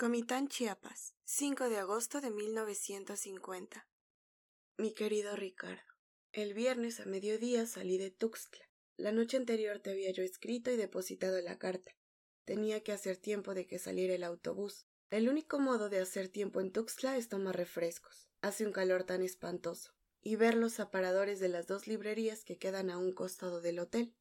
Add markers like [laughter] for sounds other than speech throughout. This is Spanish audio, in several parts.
Comitán, Chiapas, 5 de agosto de 1950. Mi querido Ricardo, el viernes a mediodía salí de Tuxtla. La noche anterior te había yo escrito y depositado la carta. Tenía que hacer tiempo de que saliera el autobús. El único modo de hacer tiempo en Tuxtla es tomar refrescos. Hace un calor tan espantoso. Y ver los aparadores de las dos librerías que quedan a un costado del hotel.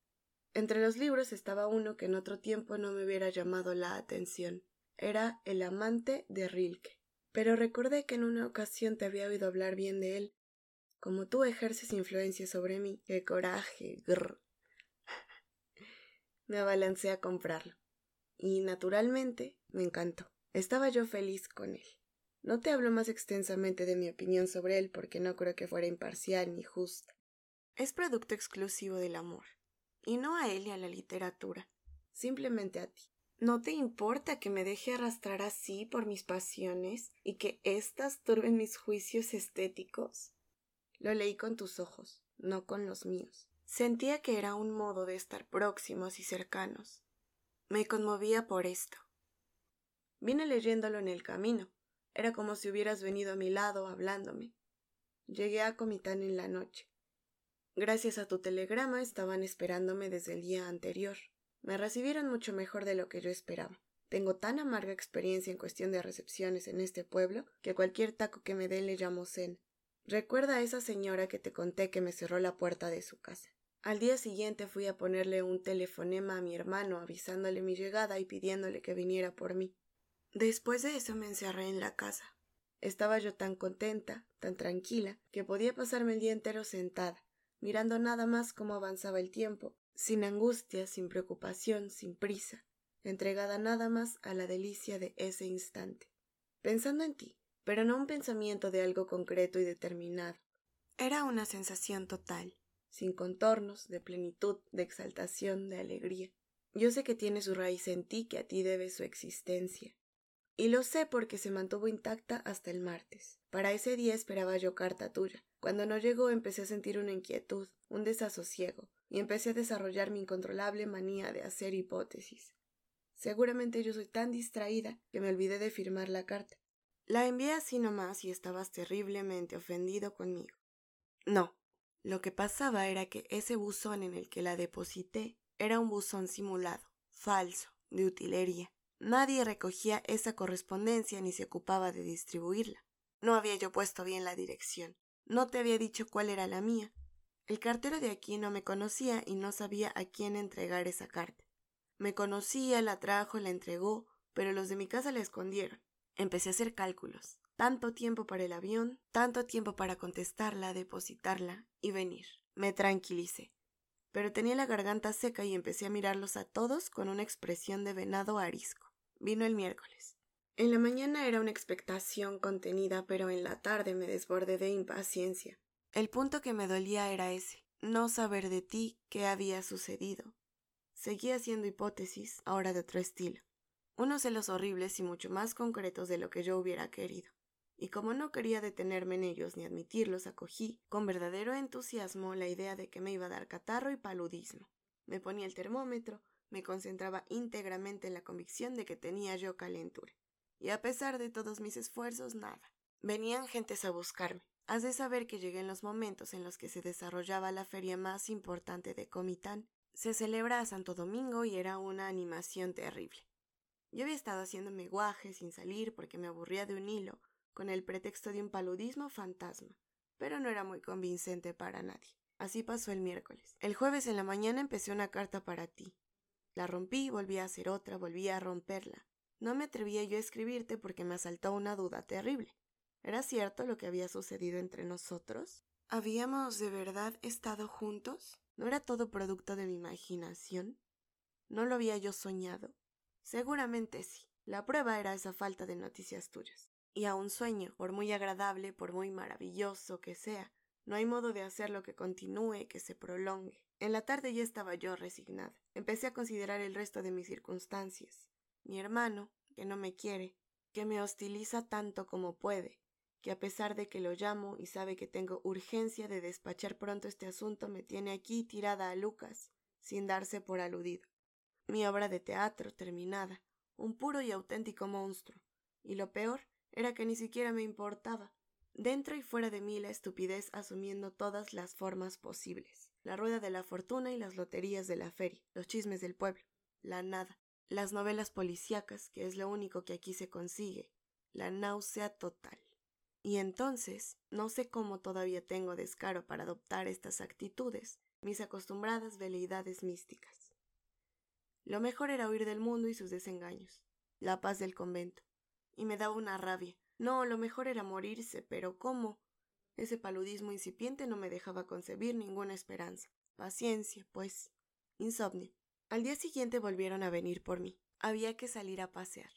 Entre los libros estaba uno que en otro tiempo no me hubiera llamado la atención era el amante de Rilke. Pero recordé que en una ocasión te había oído hablar bien de él. Como tú ejerces influencia sobre mí, qué coraje, grr. [laughs] me abalancé a comprarlo. Y naturalmente me encantó. Estaba yo feliz con él. No te hablo más extensamente de mi opinión sobre él porque no creo que fuera imparcial ni justa. Es producto exclusivo del amor, y no a él y a la literatura, simplemente a ti. ¿No te importa que me deje arrastrar así por mis pasiones y que éstas turben mis juicios estéticos? Lo leí con tus ojos, no con los míos. Sentía que era un modo de estar próximos y cercanos. Me conmovía por esto. Vine leyéndolo en el camino. Era como si hubieras venido a mi lado hablándome. Llegué a Comitán en la noche. Gracias a tu telegrama estaban esperándome desde el día anterior. Me recibieron mucho mejor de lo que yo esperaba. Tengo tan amarga experiencia en cuestión de recepciones en este pueblo que cualquier taco que me den le llamo Zen. Recuerda a esa señora que te conté que me cerró la puerta de su casa. Al día siguiente fui a ponerle un telefonema a mi hermano avisándole mi llegada y pidiéndole que viniera por mí. Después de eso me encerré en la casa. Estaba yo tan contenta, tan tranquila, que podía pasarme el día entero sentada, mirando nada más cómo avanzaba el tiempo sin angustia, sin preocupación, sin prisa, entregada nada más a la delicia de ese instante, pensando en ti, pero no un pensamiento de algo concreto y determinado. Era una sensación total, sin contornos, de plenitud, de exaltación, de alegría. Yo sé que tiene su raíz en ti, que a ti debe su existencia. Y lo sé porque se mantuvo intacta hasta el martes. Para ese día esperaba yo carta tuya. Cuando no llegó empecé a sentir una inquietud, un desasosiego, y empecé a desarrollar mi incontrolable manía de hacer hipótesis. Seguramente yo soy tan distraída que me olvidé de firmar la carta. La envié así nomás y estabas terriblemente ofendido conmigo. No, lo que pasaba era que ese buzón en el que la deposité era un buzón simulado, falso, de utilería. Nadie recogía esa correspondencia ni se ocupaba de distribuirla. No había yo puesto bien la dirección. No te había dicho cuál era la mía. El cartero de aquí no me conocía y no sabía a quién entregar esa carta. Me conocía, la trajo, la entregó, pero los de mi casa la escondieron. Empecé a hacer cálculos. Tanto tiempo para el avión, tanto tiempo para contestarla, depositarla y venir. Me tranquilicé. Pero tenía la garganta seca y empecé a mirarlos a todos con una expresión de venado arisco. Vino el miércoles. En la mañana era una expectación contenida, pero en la tarde me desbordé de impaciencia. El punto que me dolía era ese, no saber de ti qué había sucedido. Seguía haciendo hipótesis, ahora de otro estilo, unos celos horribles y mucho más concretos de lo que yo hubiera querido. Y como no quería detenerme en ellos ni admitirlos, acogí con verdadero entusiasmo la idea de que me iba a dar catarro y paludismo. Me ponía el termómetro, me concentraba íntegramente en la convicción de que tenía yo calentura. Y a pesar de todos mis esfuerzos, nada. Venían gentes a buscarme, Has de saber que llegué en los momentos en los que se desarrollaba la feria más importante de Comitán. Se celebra a Santo Domingo y era una animación terrible. Yo había estado haciéndome guaje sin salir porque me aburría de un hilo, con el pretexto de un paludismo fantasma, pero no era muy convincente para nadie. Así pasó el miércoles. El jueves en la mañana empecé una carta para ti. La rompí, volví a hacer otra, volví a romperla. No me atrevía yo a escribirte porque me asaltó una duda terrible. ¿Era cierto lo que había sucedido entre nosotros? ¿Habíamos de verdad estado juntos? ¿No era todo producto de mi imaginación? ¿No lo había yo soñado? Seguramente sí. La prueba era esa falta de noticias tuyas. Y a un sueño, por muy agradable, por muy maravilloso que sea, no hay modo de hacerlo que continúe, que se prolongue. En la tarde ya estaba yo resignada. Empecé a considerar el resto de mis circunstancias. Mi hermano, que no me quiere, que me hostiliza tanto como puede, que a pesar de que lo llamo y sabe que tengo urgencia de despachar pronto este asunto, me tiene aquí tirada a Lucas, sin darse por aludido. Mi obra de teatro terminada, un puro y auténtico monstruo, y lo peor era que ni siquiera me importaba. Dentro y fuera de mí la estupidez asumiendo todas las formas posibles. La rueda de la fortuna y las loterías de la feria, los chismes del pueblo, la nada, las novelas policíacas, que es lo único que aquí se consigue, la náusea total. Y entonces, no sé cómo todavía tengo descaro para adoptar estas actitudes, mis acostumbradas veleidades místicas. Lo mejor era huir del mundo y sus desengaños, la paz del convento, y me daba una rabia, no, lo mejor era morirse, pero ¿cómo? Ese paludismo incipiente no me dejaba concebir ninguna esperanza. Paciencia, pues. Insomnio. Al día siguiente volvieron a venir por mí. Había que salir a pasear.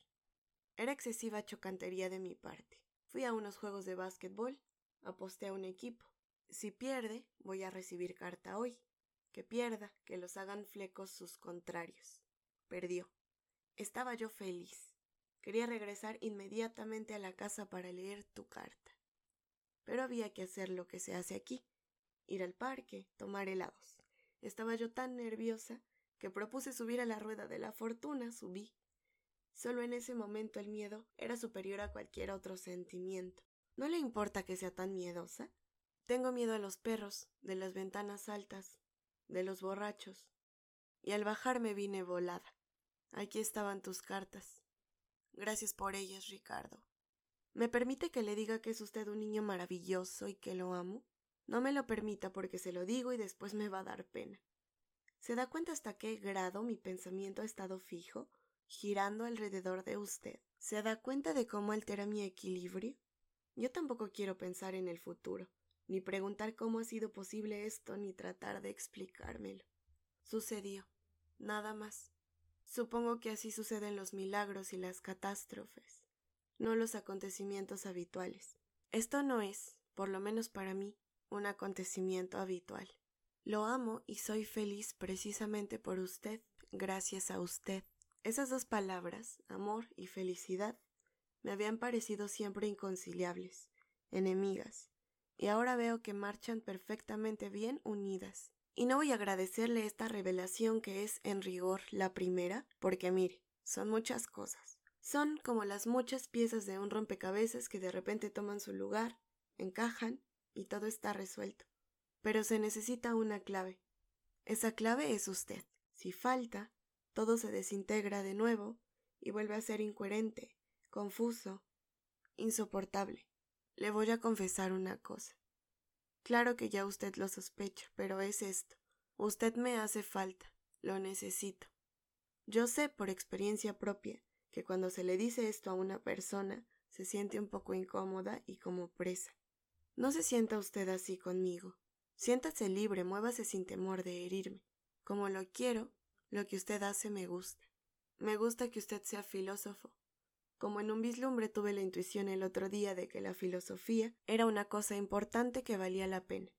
Era excesiva chocantería de mi parte. Fui a unos juegos de básquetbol, aposté a un equipo. Si pierde, voy a recibir carta hoy. Que pierda, que los hagan flecos sus contrarios. Perdió. Estaba yo feliz. Quería regresar inmediatamente a la casa para leer tu carta. Pero había que hacer lo que se hace aquí ir al parque, tomar helados. Estaba yo tan nerviosa que propuse subir a la rueda de la fortuna, subí. Solo en ese momento el miedo era superior a cualquier otro sentimiento. ¿No le importa que sea tan miedosa? Tengo miedo a los perros, de las ventanas altas, de los borrachos. Y al bajar me vine volada. Aquí estaban tus cartas. Gracias por ellas, Ricardo. ¿Me permite que le diga que es usted un niño maravilloso y que lo amo? No me lo permita porque se lo digo y después me va a dar pena. ¿Se da cuenta hasta qué grado mi pensamiento ha estado fijo, girando alrededor de usted? ¿Se da cuenta de cómo altera mi equilibrio? Yo tampoco quiero pensar en el futuro, ni preguntar cómo ha sido posible esto, ni tratar de explicármelo. Sucedió. Nada más. Supongo que así suceden los milagros y las catástrofes, no los acontecimientos habituales. Esto no es, por lo menos para mí, un acontecimiento habitual. Lo amo y soy feliz precisamente por usted, gracias a usted. Esas dos palabras, amor y felicidad, me habían parecido siempre inconciliables, enemigas, y ahora veo que marchan perfectamente bien unidas. Y no voy a agradecerle esta revelación que es en rigor la primera, porque mire, son muchas cosas. Son como las muchas piezas de un rompecabezas que de repente toman su lugar, encajan y todo está resuelto. Pero se necesita una clave. Esa clave es usted. Si falta, todo se desintegra de nuevo y vuelve a ser incoherente, confuso, insoportable. Le voy a confesar una cosa. Claro que ya usted lo sospecha, pero es esto. Usted me hace falta, lo necesito. Yo sé por experiencia propia que cuando se le dice esto a una persona se siente un poco incómoda y como presa. No se sienta usted así conmigo. Siéntase libre, muévase sin temor de herirme. Como lo quiero, lo que usted hace me gusta. Me gusta que usted sea filósofo, como en un vislumbre tuve la intuición el otro día de que la filosofía era una cosa importante que valía la pena.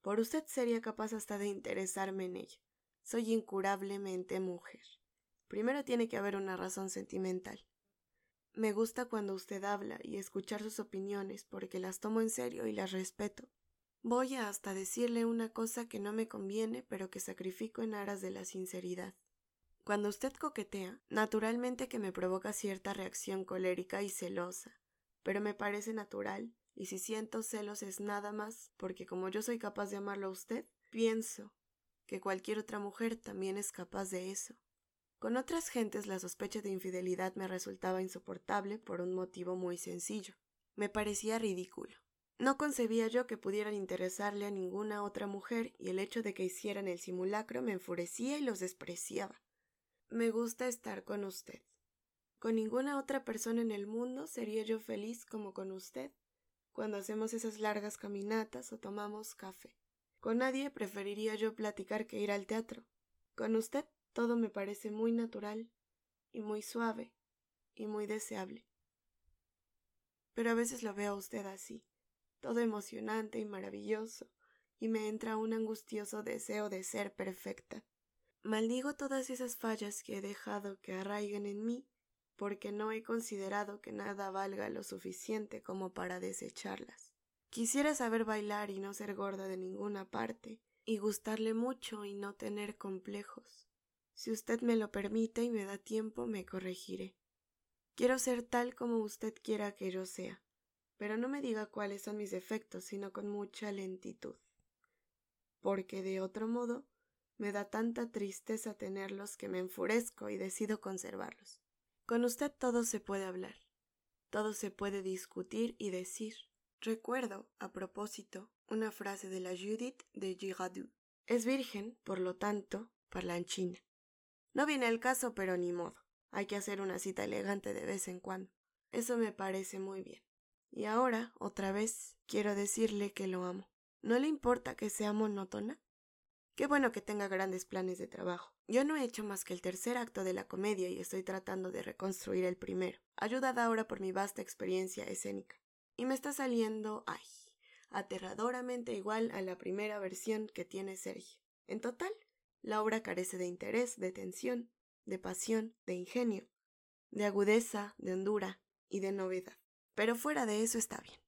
Por usted sería capaz hasta de interesarme en ella. Soy incurablemente mujer. Primero tiene que haber una razón sentimental. Me gusta cuando usted habla y escuchar sus opiniones porque las tomo en serio y las respeto. Voy a hasta decirle una cosa que no me conviene pero que sacrifico en aras de la sinceridad. Cuando usted coquetea, naturalmente que me provoca cierta reacción colérica y celosa, pero me parece natural, y si siento celos es nada más porque como yo soy capaz de amarlo a usted, pienso que cualquier otra mujer también es capaz de eso. Con otras gentes la sospecha de infidelidad me resultaba insoportable por un motivo muy sencillo. Me parecía ridículo. No concebía yo que pudieran interesarle a ninguna otra mujer y el hecho de que hicieran el simulacro me enfurecía y los despreciaba. Me gusta estar con usted. Con ninguna otra persona en el mundo sería yo feliz como con usted, cuando hacemos esas largas caminatas o tomamos café. Con nadie preferiría yo platicar que ir al teatro. Con usted todo me parece muy natural y muy suave y muy deseable. Pero a veces lo veo a usted así, todo emocionante y maravilloso, y me entra un angustioso deseo de ser perfecta. Maldigo todas esas fallas que he dejado que arraiguen en mí, porque no he considerado que nada valga lo suficiente como para desecharlas. Quisiera saber bailar y no ser gorda de ninguna parte, y gustarle mucho y no tener complejos. Si usted me lo permite y me da tiempo, me corregiré. Quiero ser tal como usted quiera que yo sea, pero no me diga cuáles son mis defectos, sino con mucha lentitud. Porque de otro modo me da tanta tristeza tenerlos que me enfurezco y decido conservarlos. Con usted todo se puede hablar, todo se puede discutir y decir. Recuerdo, a propósito, una frase de la Judith de Girardot. Es virgen, por lo tanto, parlanchina. No viene el caso, pero ni modo. Hay que hacer una cita elegante de vez en cuando. Eso me parece muy bien. Y ahora, otra vez, quiero decirle que lo amo. ¿No le importa que sea monótona? Qué bueno que tenga grandes planes de trabajo. Yo no he hecho más que el tercer acto de la comedia y estoy tratando de reconstruir el primero, ayudada ahora por mi vasta experiencia escénica. Y me está saliendo, ay, aterradoramente igual a la primera versión que tiene Sergio. En total, la obra carece de interés, de tensión, de pasión, de ingenio, de agudeza, de hondura y de novedad. Pero fuera de eso está bien.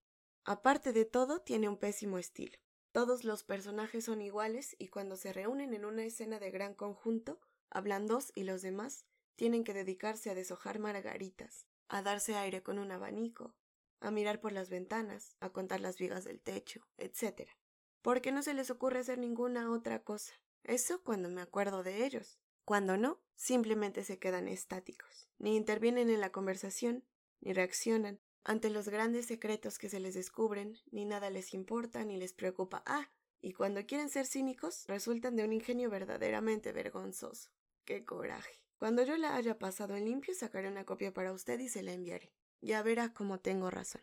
Aparte de todo, tiene un pésimo estilo. Todos los personajes son iguales y cuando se reúnen en una escena de gran conjunto, hablan dos y los demás tienen que dedicarse a deshojar margaritas, a darse aire con un abanico, a mirar por las ventanas, a contar las vigas del techo, etc. Porque no se les ocurre hacer ninguna otra cosa. Eso cuando me acuerdo de ellos. Cuando no, simplemente se quedan estáticos. Ni intervienen en la conversación, ni reaccionan ante los grandes secretos que se les descubren, ni nada les importa ni les preocupa. Ah, y cuando quieren ser cínicos, resultan de un ingenio verdaderamente vergonzoso. ¡Qué coraje! Cuando yo la haya pasado en limpio, sacaré una copia para usted y se la enviaré. Ya verá cómo tengo razón.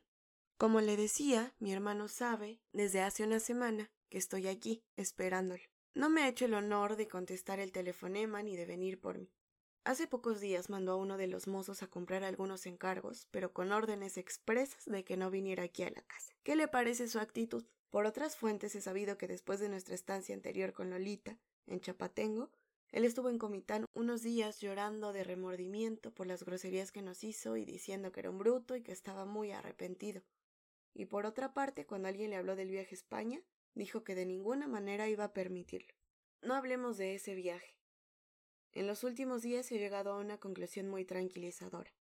Como le decía, mi hermano sabe, desde hace una semana, que estoy aquí, esperándolo. No me ha hecho el honor de contestar el telefonema ni de venir por mí. Hace pocos días mandó a uno de los mozos a comprar algunos encargos, pero con órdenes expresas de que no viniera aquí a la casa. ¿Qué le parece su actitud? Por otras fuentes he sabido que después de nuestra estancia anterior con Lolita, en Chapatengo, él estuvo en Comitán unos días llorando de remordimiento por las groserías que nos hizo y diciendo que era un bruto y que estaba muy arrepentido. Y por otra parte, cuando alguien le habló del viaje a España, dijo que de ninguna manera iba a permitirlo. No hablemos de ese viaje. En los últimos días he llegado a una conclusión muy tranquilizadora.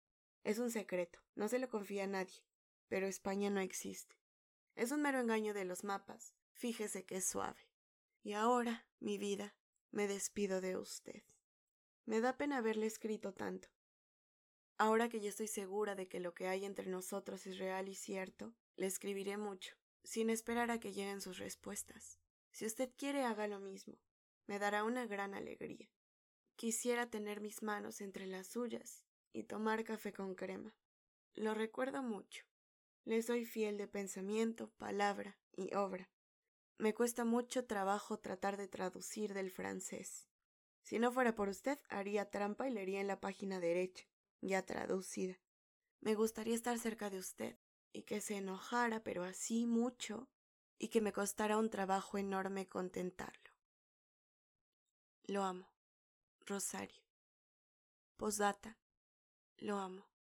Es un secreto, no se lo confía a nadie, pero España no existe. Es un mero engaño de los mapas, fíjese que es suave. Y ahora, mi vida, me despido de usted. Me da pena haberle escrito tanto. Ahora que ya estoy segura de que lo que hay entre nosotros es real y cierto, le escribiré mucho, sin esperar a que lleguen sus respuestas. Si usted quiere, haga lo mismo. Me dará una gran alegría. Quisiera tener mis manos entre las suyas y tomar café con crema. Lo recuerdo mucho. Le soy fiel de pensamiento, palabra y obra. Me cuesta mucho trabajo tratar de traducir del francés. Si no fuera por usted, haría trampa y leería en la página derecha, ya traducida. Me gustaría estar cerca de usted, y que se enojara, pero así mucho, y que me costara un trabajo enorme contentarlo. Lo amo. Rosario. Posdata. Lo amo.